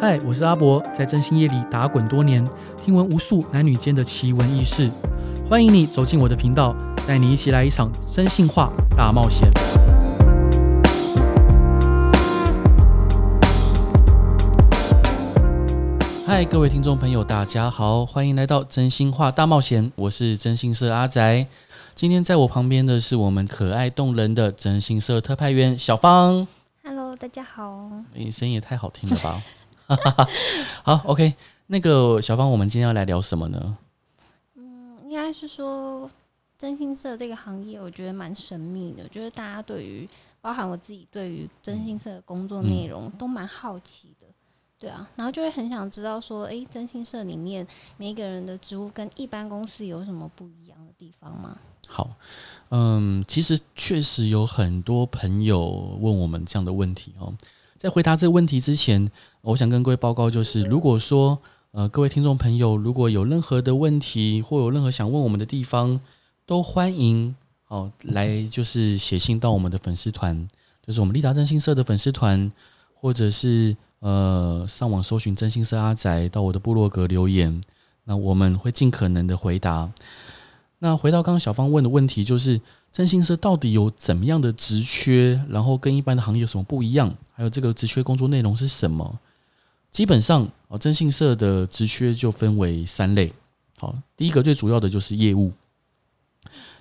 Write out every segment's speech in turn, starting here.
嗨，我是阿博，在真心夜里打滚多年，听闻无数男女间的奇闻异事。欢迎你走进我的频道，带你一起来一场真心话大冒险。嗨，各位听众朋友，大家好，欢迎来到真心话大冒险。我是真心社阿宅，今天在我旁边的是我们可爱动人的真心社特派员小芳。Hello，大家好。你声音也太好听了吧！好，OK，那个小芳，我们今天要来聊什么呢？嗯，应该是说征信社这个行业，我觉得蛮神秘的。就是大家对于，包含我自己，对于征信社的工作内容、嗯、都蛮好奇的。对啊，然后就会很想知道说，诶，征信社里面每一个人的职务跟一般公司有什么不一样的地方吗？好，嗯，其实确实有很多朋友问我们这样的问题哦。在回答这个问题之前，我想跟各位报告，就是如果说呃各位听众朋友如果有任何的问题或有任何想问我们的地方，都欢迎哦来就是写信到我们的粉丝团，就是我们立达真心社的粉丝团，或者是呃上网搜寻真心社阿宅到我的部落格留言，那我们会尽可能的回答。那回到刚刚小芳问的问题，就是。征信社到底有怎么样的职缺？然后跟一般的行业有什么不一样？还有这个职缺工作内容是什么？基本上啊，征信社的职缺就分为三类。好，第一个最主要的就是业务。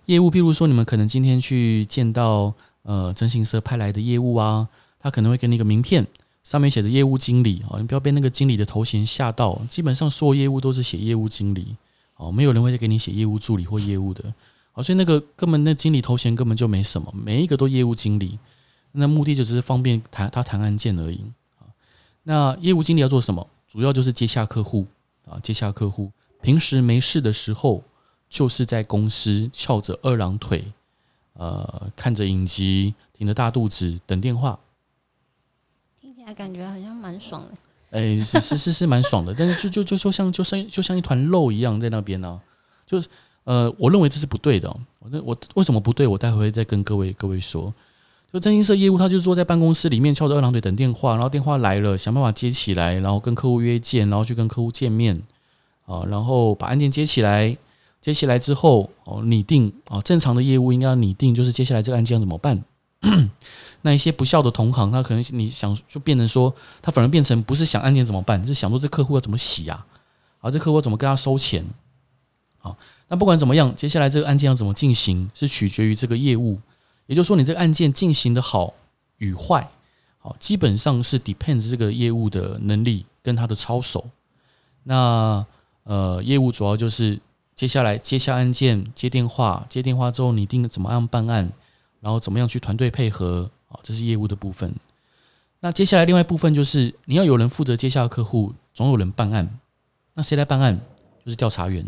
业务，譬如说你们可能今天去见到呃征信社派来的业务啊，他可能会给你一个名片，上面写着业务经理啊，你不要被那个经理的头衔吓到。基本上所有业务都是写业务经理哦，没有人会给你写业务助理或业务的。所以那个根本那经理头衔根本就没什么，每一个都业务经理，那目的就只是方便谈他谈案件而已啊。那业务经理要做什么？主要就是接下客户啊，接下客户。平时没事的时候，就是在公司翘着二郎腿，呃，看着影集，挺着大肚子等电话。听起来感觉好像蛮爽的。哎，是是是是蛮爽的，但是就就就就像就像就像一团肉一样在那边呢，啊，就。呃，我认为这是不对的。我那我为什么不对？我待会再跟各位各位说。就征信社业务，他就坐在办公室里面翘着二郎腿等电话，然后电话来了，想办法接起来，然后跟客户约见，然后去跟客户见面啊，然后把案件接起来。接起来之后，哦，拟定啊，正常的业务应该拟定，就是接下来这个案件要怎么办。那一些不孝的同行，他可能你想就变成说，他反而变成不是想案件怎么办，是想说这客户要怎么洗啊？啊，这客户怎么跟他收钱？好。那不管怎么样，接下来这个案件要怎么进行，是取决于这个业务。也就是说，你这个案件进行的好与坏，好，基本上是 depends 这个业务的能力跟他的操守。那呃，业务主要就是接下来接下案件、接电话、接电话之后，你定怎么样办案，然后怎么样去团队配合，啊，这是业务的部分。那接下来另外一部分就是你要有人负责接下客户，总有人办案。那谁来办案？就是调查员。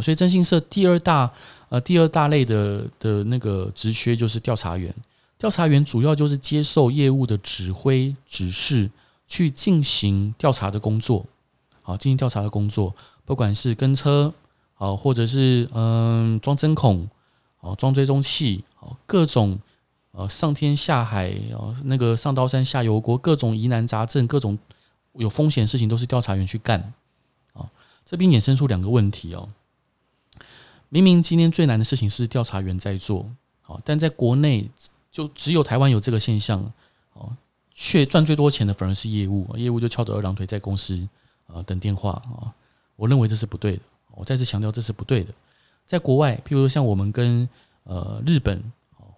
所以征信社第二大呃第二大类的的那个职缺就是调查员。调查员主要就是接受业务的指挥指示，去进行调查的工作。好，进行调查的工作，不管是跟车，好，或者是嗯装针孔，好装追踪器，好各种呃上天下海哦那个上刀山下油锅，各种疑难杂症，各种有风险事情都是调查员去干。啊，这边衍生出两个问题哦。明明今天最难的事情是调查员在做，好，但在国内就只有台湾有这个现象，哦，却赚最多钱的反而是业务，业务就翘着二郎腿在公司啊等电话啊，我认为这是不对的，我再次强调这是不对的。在国外，譬如说像我们跟呃日本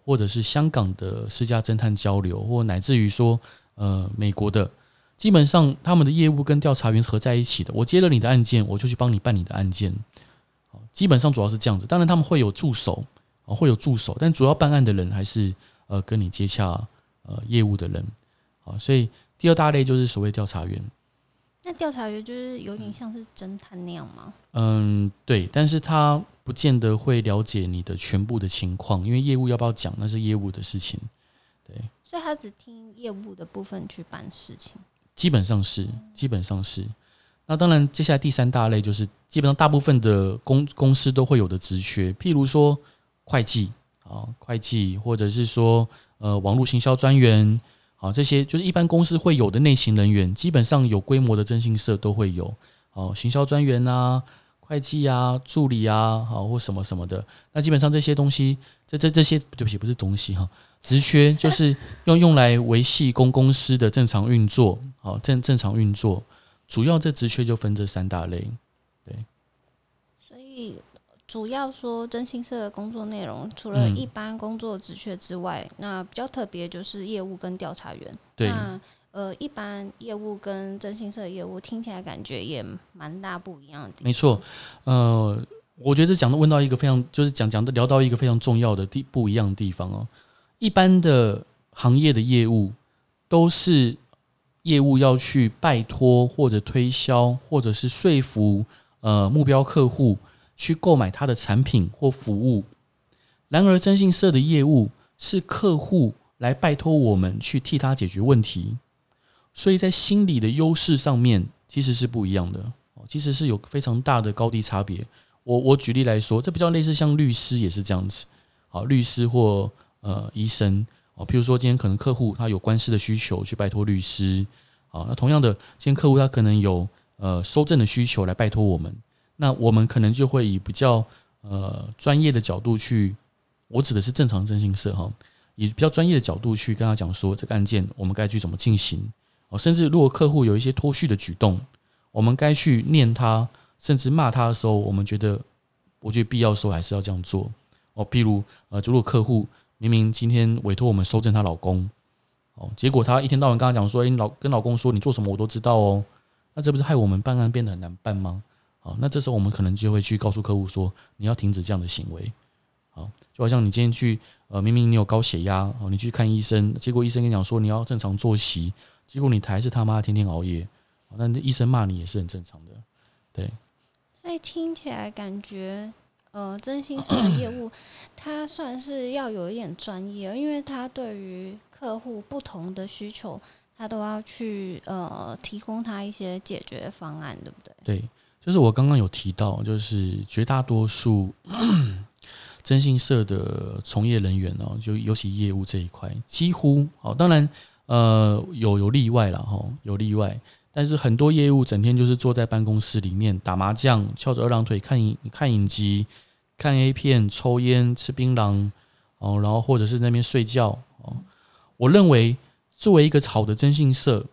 或者是香港的私家侦探交流，或乃至于说呃美国的，基本上他们的业务跟调查员合在一起的，我接了你的案件，我就去帮你办你的案件。基本上主要是这样子，当然他们会有助手啊，会有助手，但主要办案的人还是呃跟你接洽呃业务的人啊，所以第二大类就是所谓调查员。那调查员就是有点像是侦探那样吗？嗯，对，但是他不见得会了解你的全部的情况，因为业务要不要讲那是业务的事情，对。所以他只听业务的部分去办事情。基本上是，基本上是。那当然，接下来第三大类就是基本上大部分的公公司都会有的职缺，譬如说会计啊，会计，或者是说呃网络行销专员，啊，这些就是一般公司会有的内勤人员，基本上有规模的征信社都会有。哦，行销专员啊，会计啊，助理啊，好或什么什么的。那基本上这些东西，这这这些对不起，不是东西哈，职缺就是用用来维系公公司的正常运作，好正正常运作。主要这职缺就分这三大类，对。所以主要说征信社的工作内容，除了一般工作职缺之外，嗯、那比较特别就是业务跟调查员。对。呃，一般业务跟征信社业务听起来感觉也蛮大不一样的。没错，呃，我觉得讲的问到一个非常，就是讲讲的聊到一个非常重要的地不一样的地方哦。一般的行业的业务都是业务要去拜托或者推销或者是说服呃目标客户去购买他的产品或服务。然而征信社的业务是客户来拜托我们去替他解决问题。所以在心理的优势上面，其实是不一样的，其实是有非常大的高低差别。我我举例来说，这比较类似像律师也是这样子，好，律师或呃医生哦，譬如说今天可能客户他有官司的需求去拜托律师，好，那同样的，今天客户他可能有呃收证的需求来拜托我们，那我们可能就会以比较呃专业的角度去，我指的是正常征信社哈，以比较专业的角度去跟他讲说这个案件我们该去怎么进行。哦，甚至如果客户有一些脱序的举动，我们该去念他，甚至骂他的时候，我们觉得，我觉得必要的时候还是要这样做。哦，譬如呃，如果客户明明今天委托我们收证她老公，哦，结果他一天到晚跟她讲说，诶，老跟老公说你做什么我都知道哦，那这不是害我们办案变得很难办吗？好，那这时候我们可能就会去告诉客户说，你要停止这样的行为。好，就好像你今天去呃，明明你有高血压，哦，你去看医生，结果医生跟你讲说你要正常作息。结果你还是他妈天天熬夜，那医生骂你也是很正常的，对。所以听起来感觉，呃，征信社的业务，它算是要有一点专业，因为它对于客户不同的需求，它都要去呃提供他一些解决方案，对不对？对，就是我刚刚有提到，就是绝大多数 征信社的从业人员哦，就尤其业务这一块，几乎哦，当然。呃，有有例外了哈，有例外，但是很多业务整天就是坐在办公室里面打麻将，翘着二郎腿看影看影集、看 A 片、抽烟、吃槟榔哦，然后或者是那边睡觉哦。我认为作为一个好的征信社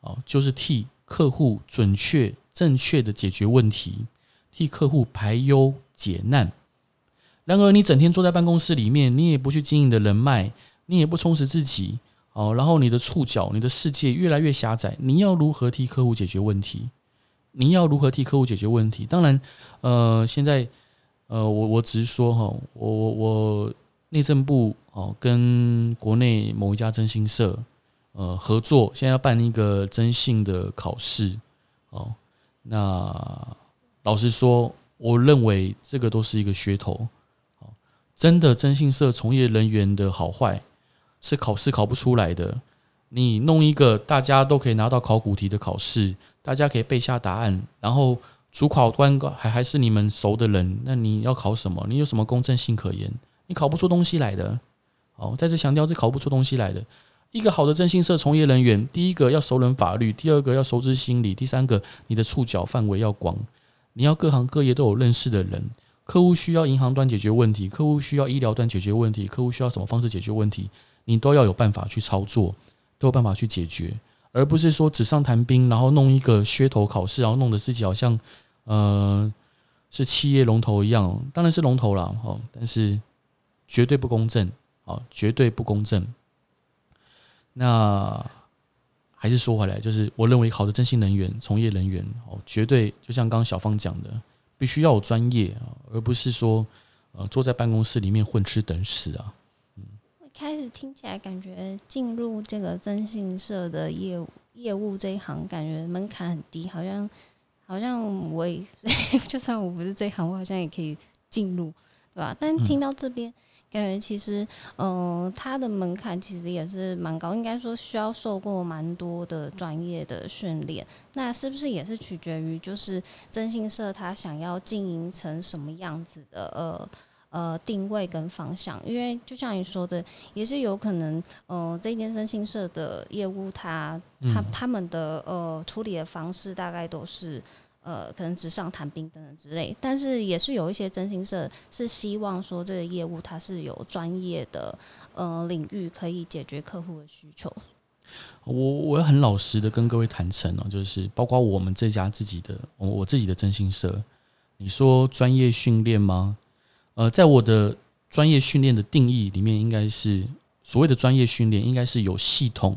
哦，就是替客户准确、正确的解决问题，替客户排忧解难。然而，你整天坐在办公室里面，你也不去经营的人脉，你也不充实自己。哦，然后你的触角，你的世界越来越狭窄。你要如何替客户解决问题？你要如何替客户解决问题？当然，呃，现在，呃，我我只是说哈，我我我内政部哦，跟国内某一家征信社呃合作，现在要办一个征信的考试哦。那老实说，我认为这个都是一个噱头。哦，真的征信社从业人员的好坏。是考试考不出来的，你弄一个大家都可以拿到考古题的考试，大家可以背下答案，然后主考官还还是你们熟的人，那你要考什么？你有什么公正性可言？你考不出东西来的。好，再次强调，是考不出东西来的。一个好的征信社从业人员，第一个要熟稔法律，第二个要熟知心理，第三个你的触角范围要广，你要各行各业都有认识的人。客户需要银行端解决问题，客户需要医疗端解决问题，客户需要什么方式解决问题？你都要有办法去操作，都有办法去解决，而不是说纸上谈兵，然后弄一个噱头考试，然后弄得自己好像呃是企业龙头一样。当然是龙头了，哦，但是绝对不公正，哦，绝对不公正。那还是说回来，就是我认为好的征信人员、从业人员，哦，绝对就像刚刚小芳讲的，必须要有专业啊，而不是说呃坐在办公室里面混吃等死啊。听起来感觉进入这个征信社的业务业务这一行，感觉门槛很低，好像好像我也 就算我不是这一行，我好像也可以进入，对吧？但听到这边，感觉其实，嗯、呃，它的门槛其实也是蛮高，应该说需要受过蛮多的专业的训练。那是不是也是取决于就是征信社他想要经营成什么样子的呃？呃定位跟方向。因为就像你说的，也是有可能，呃，这间征信社的业务他，他他、们的呃处理的方式大概都是。呃，可能纸上谈兵等等之类，但是也是有一些征信社是希望说这个业务它是有专业的呃领域可以解决客户的需求。我我要很老实的跟各位坦诚哦，就是包括我们这家自己的我我自己的征信社，你说专业训练吗？呃，在我的专业训练的定义里面，应该是所谓的专业训练，应该是有系统、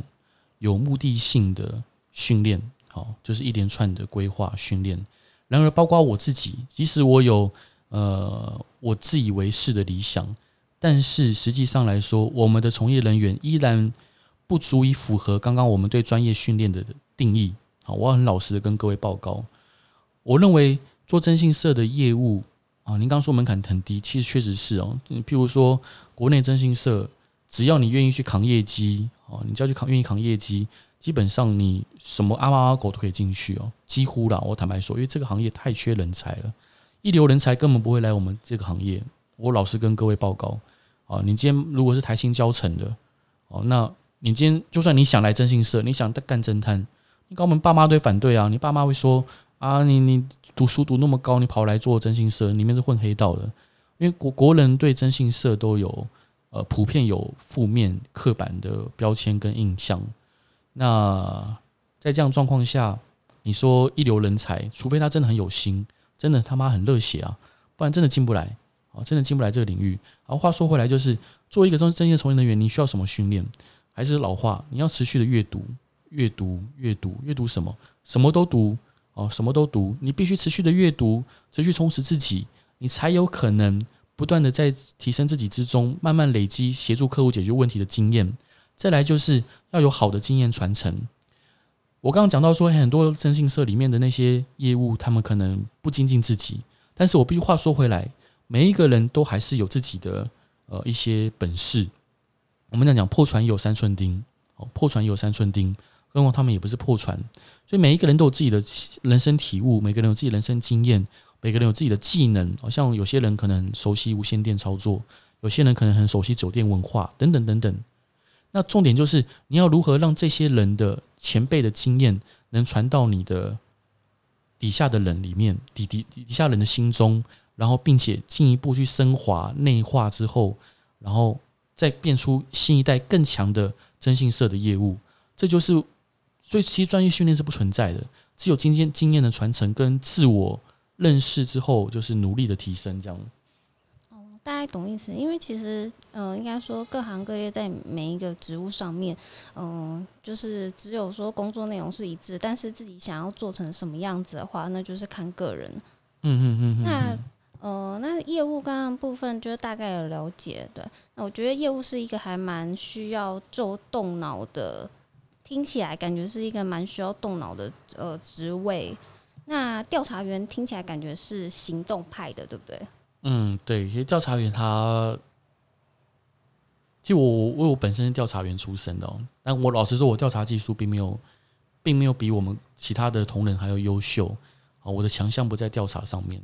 有目的性的训练。好，就是一连串的规划训练。然而，包括我自己，即使我有呃我自以为是的理想，但是实际上来说，我们的从业人员依然不足以符合刚刚我们对专业训练的定义。好，我很老实的跟各位报告，我认为做征信社的业务啊，您刚刚说门槛很低，其实确实是哦。你譬如说，国内征信社，只要你愿意去扛业绩，哦，你只要去扛，愿意扛业绩。基本上你什么阿猫阿狗都可以进去哦，几乎啦。我坦白说，因为这个行业太缺人才了，一流人才根本不会来我们这个行业。我老实跟各位报告啊，你今天如果是台新交成的哦，那你今天就算你想来征信社，你想干侦探，你搞我们爸妈都会反对啊。你爸妈会说啊，你你读书读那么高，你跑来做征信社，里面是混黑道的。因为国国人对征信社都有呃普遍有负面刻板的标签跟印象。那在这样状况下，你说一流人才，除非他真的很有心，真的他妈很热血啊，不然真的进不来啊，真的进不来这个领域。然后话说回来，就是作为一个专业从业人员，你需要什么训练？还是老话，你要持续的阅读，阅读，阅读，阅读什么？什么都读哦，什么都读。你必须持续的阅读，持续充实自己，你才有可能不断的在提升自己之中，慢慢累积协助客户解决问题的经验。再来就是要有好的经验传承。我刚刚讲到说，很多征信社里面的那些业务，他们可能不精进自己。但是我必须话说回来，每一个人都还是有自己的呃一些本事。我们讲讲破船也有三寸钉，哦，破船也有三寸钉，更何况他们也不是破船。所以每一个人都有自己的人生体悟，每个人有自己人生经验，每个人有自己的技能。好像有些人可能熟悉无线电操作，有些人可能很熟悉酒店文化，等等等等。那重点就是你要如何让这些人的前辈的经验能传到你的底下的人里面，底底底下人的心中，然后并且进一步去升华内化之后，然后再变出新一代更强的征信社的业务。这就是，所以其实专业训练是不存在的，只有经验经验的传承跟自我认识之后，就是努力的提升这样。哦大概懂意思，因为其实，嗯、呃，应该说各行各业在每一个职务上面，嗯、呃，就是只有说工作内容是一致，但是自己想要做成什么样子的话，那就是看个人。嗯嗯嗯。那，呃，那业务刚刚部分就是大概有了解，对。那我觉得业务是一个还蛮需要做动脑的，听起来感觉是一个蛮需要动脑的呃职位。那调查员听起来感觉是行动派的，对不对？嗯，对，其实调查员他，其实我我我本身是调查员出身的哦，但我老实说，我调查技术并没有，并没有比我们其他的同仁还要优秀啊。我的强项不在调查上面，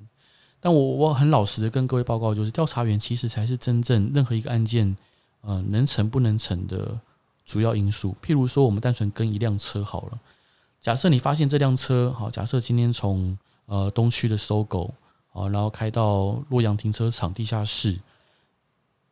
但我我很老实的跟各位报告，就是调查员其实才是真正任何一个案件，呃，能成不能成的主要因素。譬如说，我们单纯跟一辆车好了，假设你发现这辆车，好，假设今天从呃东区的搜狗。好，然后开到洛阳停车场地下室，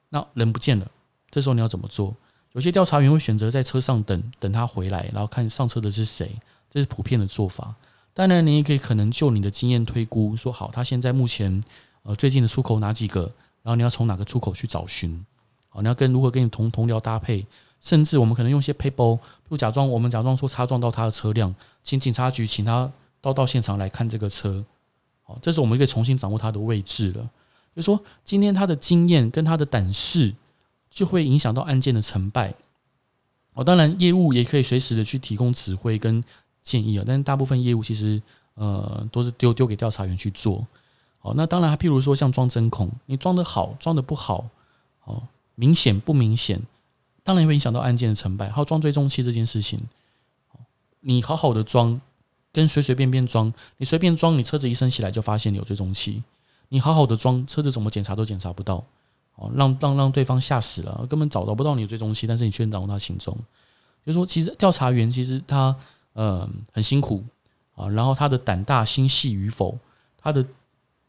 那人不见了。这时候你要怎么做？有些调查员会选择在车上等等他回来，然后看上车的是谁，这是普遍的做法。当然，你也可以可能就你的经验推估，说好他现在目前呃最近的出口哪几个，然后你要从哪个出口去找寻。好，你要跟如何跟你同同僚搭配，甚至我们可能用些 paper，比如假装我们假装说擦撞到他的车辆，请警察局请他到到现场来看这个车。好这是我们可以重新掌握他的位置了。就说，今天他的经验跟他的胆识，就会影响到案件的成败。哦，当然，业务也可以随时的去提供指挥跟建议啊。但是大部分业务其实，呃，都是丢丢给调查员去做。好，那当然，譬如说像装针孔，你装的好，装的不好，哦，明显不明显，当然会影响到案件的成败。还有装追踪器这件事情，你好好的装。跟随随便便装，你随便装，你车子一升起来就发现你有追踪器。你好好的装车子，怎么检查都检查不到，哦，让让让对方吓死了，根本找找不到你的追踪器，但是你却掌握他行踪。就是说，其实调查员其实他呃很辛苦啊，然后他的胆大心细与否，他的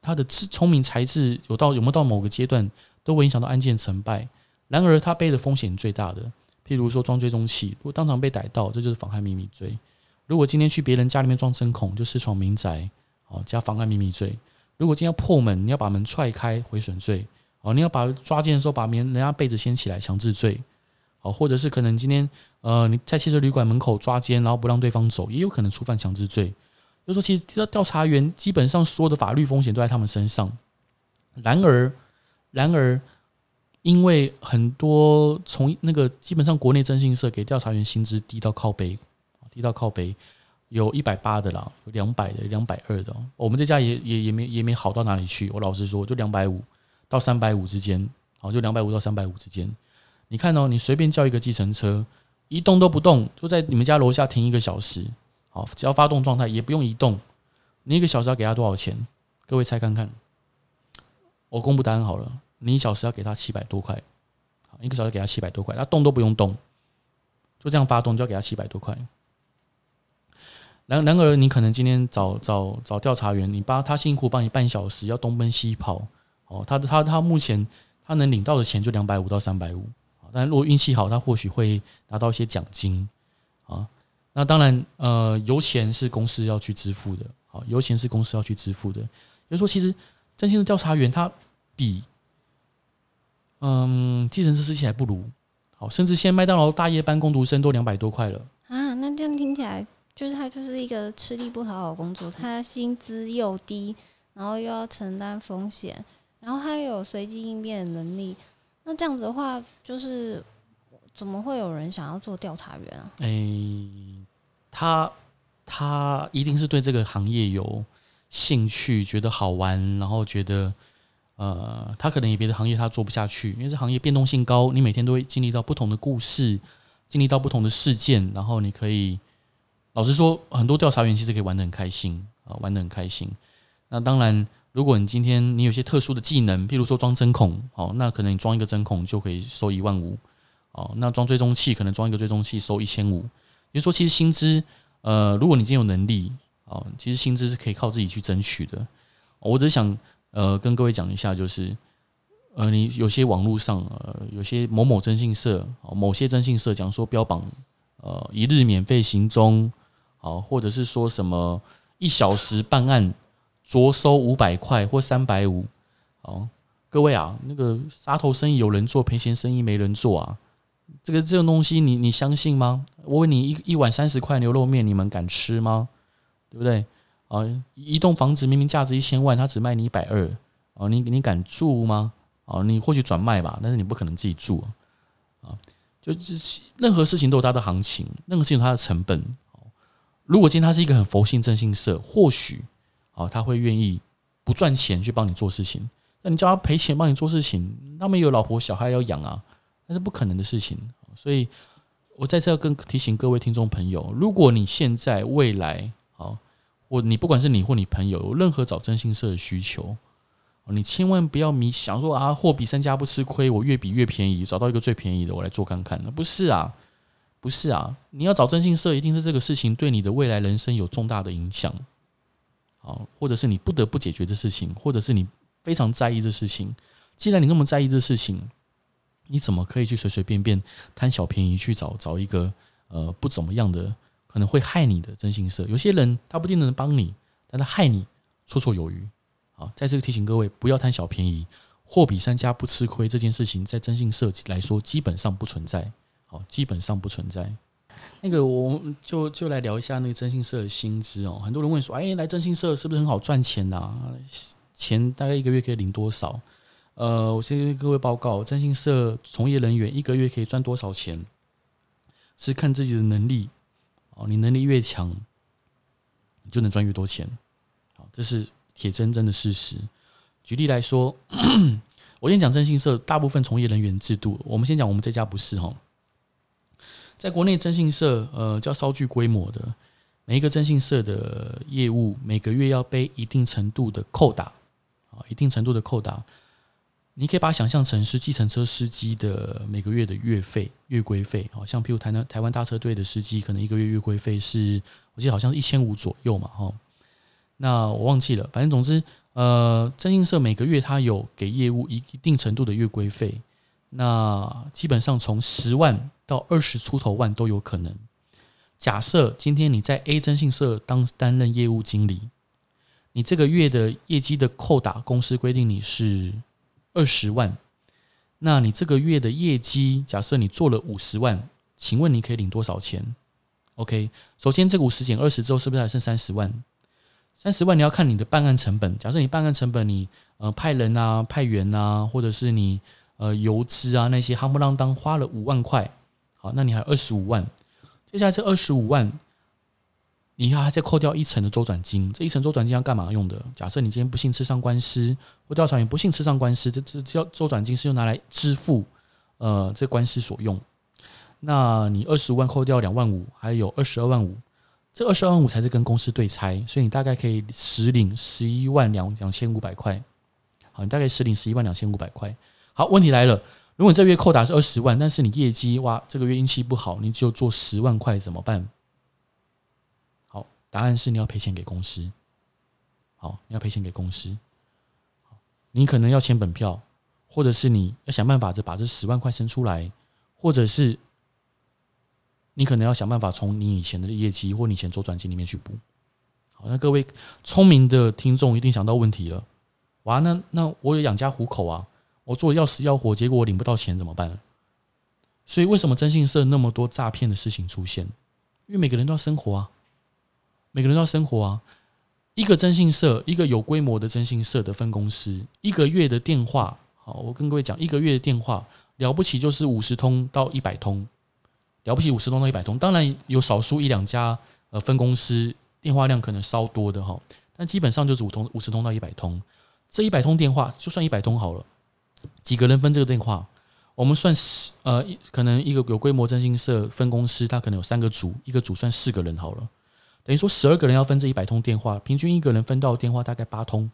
他的智聪明才智有到有没有到某个阶段，都会影响到案件成败。然而，他背的风险最大的，譬如说装追踪器，如果当场被逮到，这就是妨害秘密罪；如果今天去别人家里面装针孔，就私闯民宅，哦，加妨害秘密罪。如果今天要破门，你要把门踹开，毁损罪；哦，你要把抓奸的时候把门人家被子掀起来，强制罪；哦，或者是可能今天呃你在汽车旅馆门口抓奸，然后不让对方走，也有可能触犯强制罪。就说，其实调查员基本上所有的法律风险都在他们身上。然而，然而，因为很多从那个基本上国内征信社给调查员薪资低到靠背，低到靠背。有一百八的啦，有两百的，两百二的。我们这家也也也没也没好到哪里去。我老实说，就两百五到三百五之间，好，就两百五到三百五之间。你看哦，你随便叫一个计程车，一动都不动，就在你们家楼下停一个小时，好，只要发动状态也不用移动，你一个小时要给他多少钱？各位猜看看。我公布答案好了，你一小时要给他七百多块，一个小时给他七百多块，他动都不用动，就这样发动就要给他七百多块。然然而，你可能今天找找找调查员，你帮他辛苦帮你半小时，要东奔西跑，哦，他他他目前他能领到的钱就两百五到三百五，但如果运气好，他或许会拿到一些奖金，啊，那当然，呃，油钱是公司要去支付的，好，油钱是公司要去支付的。也就是说，其实真心的调查员他比，嗯，计程车司机还不如，好，甚至现在麦当劳大夜班工读生都两百多块了啊，那这样听起来。就是他就是一个吃力不讨好的工作，他薪资又低，然后又要承担风险，然后他又有随机应变的能力。那这样子的话，就是怎么会有人想要做调查员啊？诶、欸，他他一定是对这个行业有兴趣，觉得好玩，然后觉得呃，他可能有别的行业他做不下去，因为这行业变动性高，你每天都会经历到不同的故事，经历到不同的事件，然后你可以。老实说，很多调查员其实可以玩得很开心啊，玩得很开心。那当然，如果你今天你有些特殊的技能，譬如说装针孔，哦，那可能你装一个针孔就可以收一万五，哦，那装追踪器可能装一个追踪器收一千五。也就是说，其实薪资，呃，如果你今天有能力，哦，其实薪资是可以靠自己去争取的。我只是想，呃，跟各位讲一下，就是，呃，你有些网络上，呃，有些某某征信社，某些征信社讲说标榜，呃，一日免费行踪。好，或者是说什么一小时办案，着收五百块或三百五。好，各位啊，那个杀头生意有人做，赔钱生意没人做啊。这个这种东西你，你你相信吗？我问你一一碗三十块牛肉面，你们敢吃吗？对不对？啊，一栋房子明明价值一千万，他只卖你一百二，啊，你你敢住吗？啊，你或许转卖吧，但是你不可能自己住啊。就任何事情都有它的行情，任何事情有它的成本。如果今天他是一个很佛性征信社，或许啊他会愿意不赚钱去帮你做事情。那你叫他赔钱帮你做事情，他们有老婆小孩要养啊，那是不可能的事情。所以，我在这跟提醒各位听众朋友，如果你现在未来我，你不管是你或你朋友有任何找征信社的需求，你千万不要迷想说啊货比三家不吃亏，我越比越便宜，找到一个最便宜的我来做看看，那不是啊。不是啊，你要找征信社，一定是这个事情对你的未来人生有重大的影响，好，或者是你不得不解决这事情，或者是你非常在意这事情。既然你那么在意这事情，你怎么可以去随随便便贪小便宜去找找一个呃不怎么样的，可能会害你的征信社？有些人他不一定能帮你，但他害你绰绰有余。好，在这个提醒各位不要贪小便宜，货比三家不吃亏这件事情，在征信社来说基本上不存在。好，基本上不存在。那个，我们就就来聊一下那个征信社的薪资哦。很多人问说，哎，来征信社是不是很好赚钱呐？钱大概一个月可以领多少？呃，我先跟各位报告，征信社从业人员一个月可以赚多少钱，是看自己的能力。哦，你能力越强，你就能赚越多钱。好，这是铁铮铮的事实。举例来说，我先讲征信社大部分从业人员制度。我们先讲我们这家不是哈。在国内征信社，呃，叫稍具规模的，每一个征信社的业务每个月要背一定程度的扣打，啊，一定程度的扣打，你可以把它想象成是计程车司机的每个月的月费、月规费。好像譬如台南台湾大车队的司机，可能一个月月规费是，我记得好像一千五左右嘛，哈。那我忘记了，反正总之，呃，征信社每个月他有给业务一一定程度的月规费，那基本上从十万到二十出头万都有可能。假设今天你在 A 征信社当担任业务经理，你这个月的业绩的扣打，公司规定你是二十万，那你这个月的业绩，假设你做了五十万，请问你可以领多少钱？OK，首先这个五十减二十之后，是不是还剩三十万？三十万你要看你的办案成本。假设你办案成本你呃派人啊、派员啊，或者是你呃油资啊那些，夯不啷当花了五万块，好，那你还有二十五万。接下来这二十五万，你还要再扣掉一成的周转金，这一成周转金要干嘛用的？假设你今天不幸吃上官司，或调查员不幸吃上官司，这这叫周转金是用拿来支付呃这官司所用。那你二十万扣掉两万五，还有二十二万五，这二十二万五才是跟公司对拆，所以你大概可以实领十一万两两千五百块。好，你大概实领十一万两千五百块。好，问题来了。如果你这月扣打是二十万，但是你业绩哇，这个月运气不好，你就做十万块怎么办？答案是你要赔钱给公司。好，你要赔钱给公司。你可能要签本票，或者是你要想办法把这十万块生出来，或者是你可能要想办法从你以前的业绩或你以前周转金里面去补。好，那各位聪明的听众一定想到问题了，哇，那那我有养家糊口啊。我做要死要活，结果我领不到钱怎么办？所以为什么征信社那么多诈骗的事情出现？因为每个人都要生活啊，每个人都要生活啊。一个征信社，一个有规模的征信社的分公司，一个月的电话，好，我跟各位讲，一个月的电话了不起就是五十通到一百通，了不起五十通到一百通。当然有少数一两家呃分公司电话量可能稍多的哈，但基本上就是五通五十通到一百通。这一百通电话就算一百通好了。几个人分这个电话？我们算十呃，可能一个有规模征信社分公司，它可能有三个组，一个组算四个人好了，等于说十二个人要分这一百通电话，平均一个人分到电话大概八通，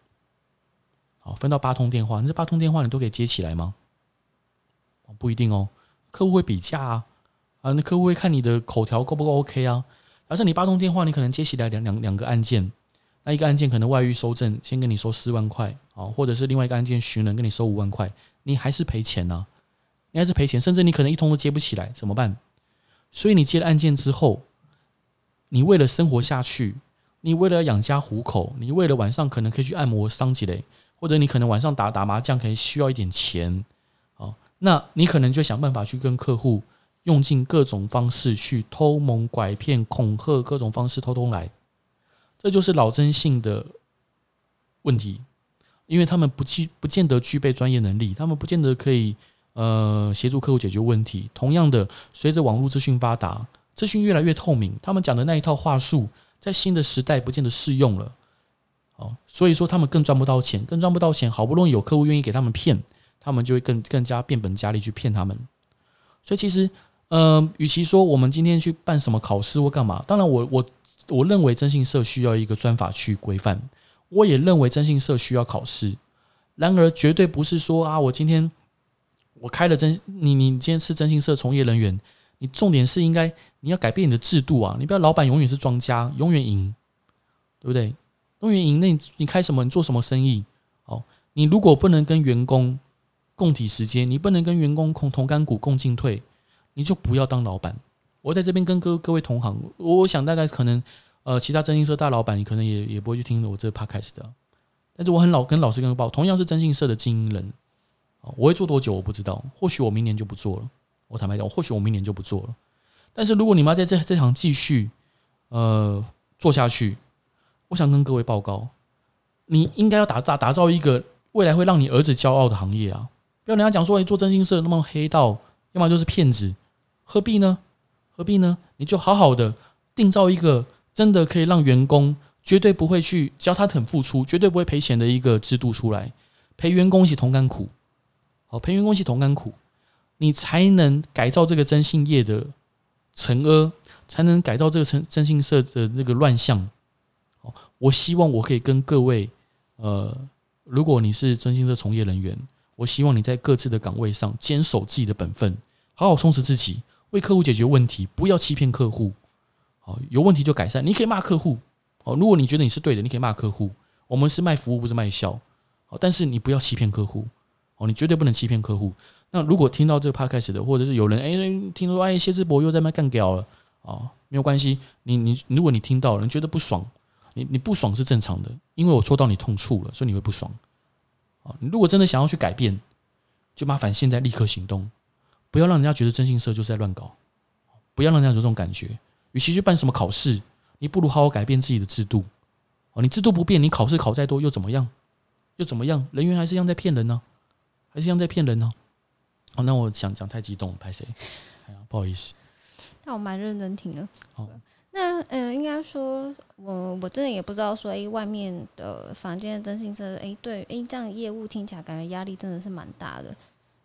好，分到八通电话，你这八通电话你都可以接起来吗？不一定哦，客户会比价啊，啊，那客户会看你的口条够不够 OK 啊？假设你八通电话，你可能接起来两两两个案件。那一个案件可能外遇收证，先跟你收四万块啊，或者是另外一个案件寻人跟你收五万块，你还是赔钱呐，你还是赔钱，甚至你可能一通都接不起来，怎么办？所以你接了案件之后，你为了生活下去，你为了养家糊口，你为了晚上可能可以去按摩桑吉雷，或者你可能晚上打打麻将可以需要一点钱，好，那你可能就想办法去跟客户用尽各种方式去偷蒙拐骗恐吓，各种方式偷偷来。这就是老征信的问题，因为他们不具不见得具备专业能力，他们不见得可以呃协助客户解决问题。同样的，随着网络资讯发达，资讯越来越透明，他们讲的那一套话术，在新的时代不见得适用了。哦，所以说他们更赚不到钱，更赚不到钱。好不容易有客户愿意给他们骗，他们就会更更加变本加厉去骗他们。所以其实，呃，与其说我们今天去办什么考试或干嘛，当然我我。我认为征信社需要一个专法去规范，我也认为征信社需要考试。然而，绝对不是说啊，我今天我开了征，你你今天是征信社从业人员，你重点是应该你要改变你的制度啊，你不要老板永远是庄家，永远赢，对不对？永远赢，那你你开什么？你做什么生意？哦，你如果不能跟员工共体时间，你不能跟员工同同甘苦共进退，你就不要当老板。我在这边跟各各位同行，我想大概可能，呃，其他征信社大老板，你可能也也不会去听我这个 podcast 的。但是我很老跟老师跟报，同样是征信社的经营人，我会做多久我不知道，或许我明年就不做了。我坦白讲，或许我明年就不做了。但是如果你们要在这这行继续，呃，做下去，我想跟各位报告，你应该要打打打造一个未来会让你儿子骄傲的行业啊！不要人家讲说你做征信社那么黑道，要么就是骗子，何必呢？何必呢？你就好好的定造一个真的可以让员工绝对不会去，只要他肯付出，绝对不会赔钱的一个制度出来，陪员工一起同甘苦，好，陪员工一起同甘苦，你才能改造这个征信业的尘埃，才能改造这个征征信社的这个乱象。好，我希望我可以跟各位呃如果你是征信社从业人员，我希望你在各自的岗位上坚守自己的本分，好好充实自己，为客户解决问题，不要欺骗客户。好，有问题就改善。你可以骂客户，哦，如果你觉得你是对的，你可以骂客户。我们是卖服务，不是卖笑。好，但是你不要欺骗客户。哦，你绝对不能欺骗客户。那如果听到这个 podcast 的，或者是有人哎，听说哎谢志博又在那干屌了，哦，没有关系。你你如果你听到了，你觉得不爽，你你不爽是正常的，因为我戳到你痛处了，所以你会不爽。啊，你如果真的想要去改变，就麻烦现在立刻行动，不要让人家觉得征信社就是在乱搞，不要让人家有这种感觉。与其去办什么考试，你不如好好改变自己的制度。哦，你制度不变，你考试考再多又怎么样？又怎么样？人员还是一样在骗人呢，还是一样在骗人呢？哦，那我想讲太激动了，拍谁？哎呀，不好意思。但我蛮认真听的。哦，那呃，应该说，我我真的也不知道说，哎，外面的房间的征信社，哎，对，哎，这样业务听起来感觉压力真的是蛮大的。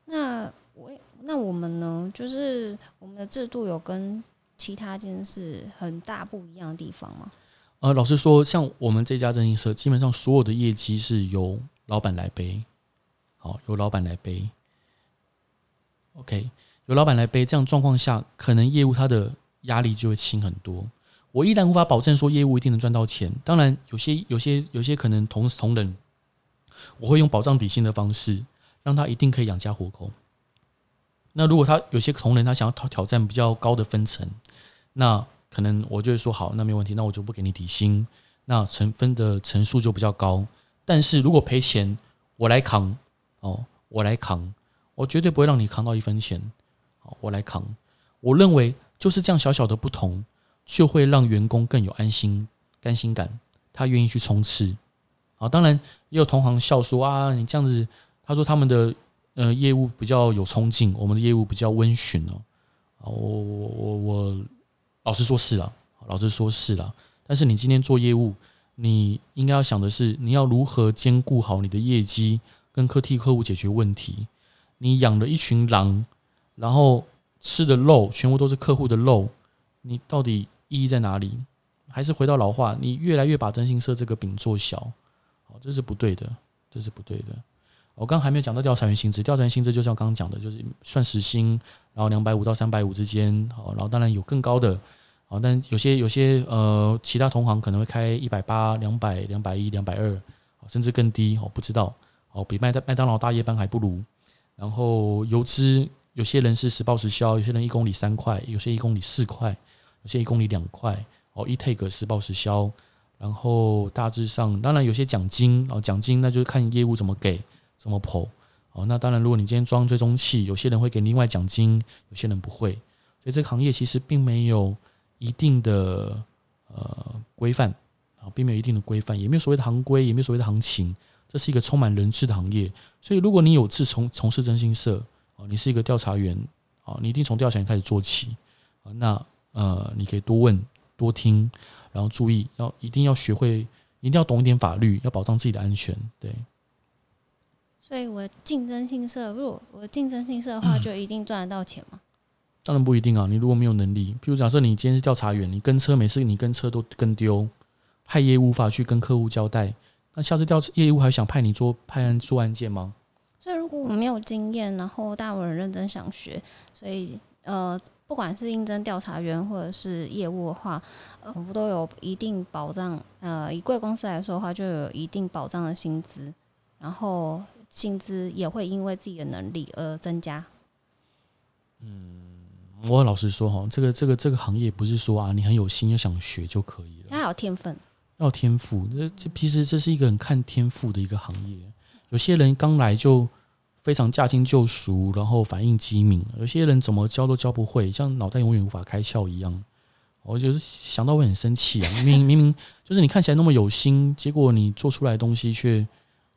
那我那我们呢？就是我们的制度有跟其他间是很大不一样的地方吗？呃，老实说，像我们这家征信社，基本上所有的业绩是由老板来背，好，由老板来背。OK，由老板来背，这样状况下，可能业务它的压力就会轻很多。我依然无法保证说业务一定能赚到钱。当然，有些、有些、有些可能同同仁，我会用保障底薪的方式，让他一定可以养家糊口。那如果他有些同仁他想要挑挑战比较高的分成，那可能我就会说好，那没问题，那我就不给你底薪，那成分的成数就比较高。但是如果赔钱，我来扛哦，我来扛。我绝对不会让你扛到一分钱，好，我来扛。我认为就是这样小小的不同，就会让员工更有安心、甘心感，他愿意去冲刺。好，当然也有同行笑说啊，你这样子，他说他们的呃业务比较有冲劲，我们的业务比较温驯哦。啊，我我我我老实说是了，老实说是了。但是你今天做业务，你应该要想的是，你要如何兼顾好你的业绩，跟客替客户解决问题。你养了一群狼，然后吃的肉全部都是客户的肉，你到底意义在哪里？还是回到老话，你越来越把征信社这个饼做小，好，这是不对的，这是不对的。我刚还没有讲到调查员薪资，调查员薪资就像刚刚讲的，就是算时薪，然后两百五到三百五之间，好，然后当然有更高的，好，但有些有些呃，其他同行可能会开一百八、两百、两百一、两百二，甚至更低，我不知道，哦，比麦麦当劳大夜班还不如。然后邮资，有些人是实报实销，有些人一公里三块，有些一公里四块，有些一公里两块。哦，eTag 实报实销。然后大致上，当然有些奖金哦，奖金那就是看业务怎么给，怎么跑。哦，那当然，如果你今天装追踪器，有些人会给另外奖金，有些人不会。所以这个行业其实并没有一定的呃规范啊，并没有一定的规范，也没有所谓的行规，也没有所谓的行情。这是一个充满人治的行业，所以如果你有志从从事征信社啊，你是一个调查员啊，你一定从调查员开始做起啊。那呃，你可以多问多听，然后注意要一定要学会，一定要懂一点法律，要保障自己的安全。对。所以我竞争性社，如果我竞争性社的话，就一定赚得到钱吗？嗯，当然不一定啊。你如果没有能力，譬如假设你今天是调查员，你跟车每次你跟车都跟丢，害业无法去跟客户交代。那下次调业务还想派你做派案做案件吗？所以如果我没有经验，然后但我很认真想学，所以呃，不管是应征调查员或者是业务的话，呃，不都有一定保障。呃，以贵公司来说的话，就有一定保障的薪资，然后薪资也会因为自己的能力而增加。嗯，我老实说哈，这个这个这个行业不是说啊，你很有心要想学就可以了，他有天分。要天赋，这这其实这是一个很看天赋的一个行业。有些人刚来就非常驾轻就熟，然后反应机敏；有些人怎么教都教不会，像脑袋永远无法开窍一样。我就是想到会很生气啊！明明明明就是你看起来那么有心，结果你做出来的东西却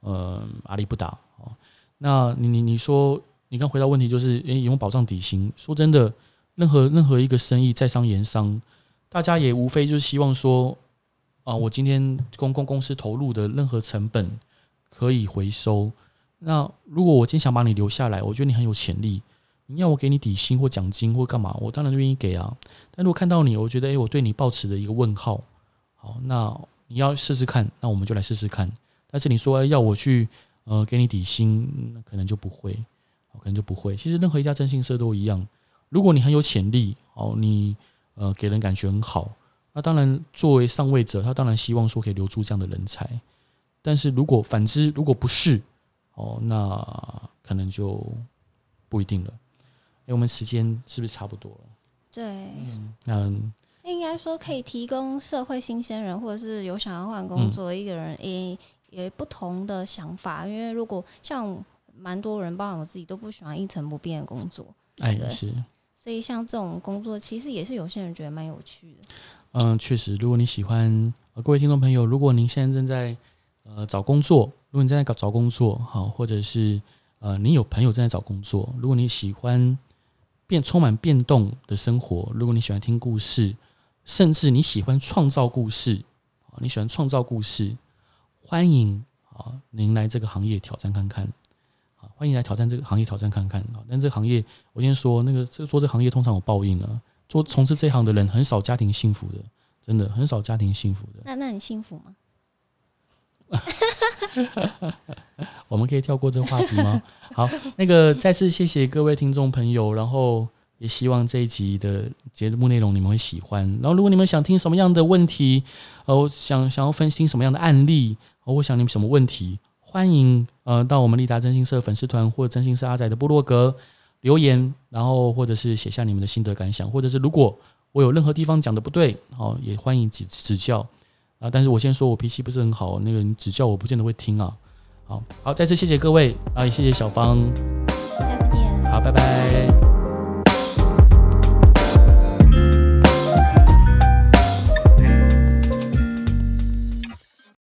呃阿里不打哦。那你你你说你刚回答问题就是诶，有保障底薪？说真的，任何任何一个生意在商言商，大家也无非就是希望说。啊，我今天公共公司投入的任何成本可以回收。那如果我今天想把你留下来，我觉得你很有潜力，你要我给你底薪或奖金或干嘛，我当然愿意给啊。但如果看到你，我觉得诶，我对你抱持的一个问号。好，那你要试试看，那我们就来试试看。但是你说要我去呃给你底薪，那可能就不会，可能就不会。其实任何一家征信社都一样，如果你很有潜力，哦，你呃给人感觉很好，那当然作为上位者，他当然希望说可以留住这样的人才。但是如果反之，如果不是，哦，那可能就不一定了。哎，我们时间是不是差不多了？对，嗯，那应该说可以提供社会新鲜人，或者是有想要换工作的一个人，也也不同的想法。因为如果像蛮多人，包括我自己，都不喜欢一成不变的工作。哎，是。所以像这种工作，其实也是有些人觉得蛮有趣的。嗯，确实，如果你喜欢，呃，各位听众朋友，如果您现在正在呃找工作，如果你正在搞找工作，好，或者是呃你有朋友正在找工作，如果你喜欢变充满变动的生活，如果你喜欢听故事。甚至你喜欢创造故事，啊，你喜欢创造故事，欢迎啊，您来这个行业挑战看看，欢迎来挑战这个行业挑战看看啊。但这个行业，我先说，那个这个做这个行业通常有报应啊，做从事这行的人很少家庭幸福的，真的很少家庭幸福的。那那你幸福吗？我们可以跳过这个话题吗？好，那个再次谢谢各位听众朋友，然后。也希望这一集的节目内容你们会喜欢。然后，如果你们想听什么样的问题，呃，想想要分析什么样的案例，我想你们什么问题，欢迎呃到我们立达真心社粉丝团或者征信社阿仔的部落格留言，然后或者是写下你们的心得感想，或者是如果我有任何地方讲的不对，好，也欢迎指指教啊。但是我先说我脾气不是很好，那个你指教我不见得会听啊。好好，再次谢谢各位啊，也谢谢小芳，下次见，好，拜拜。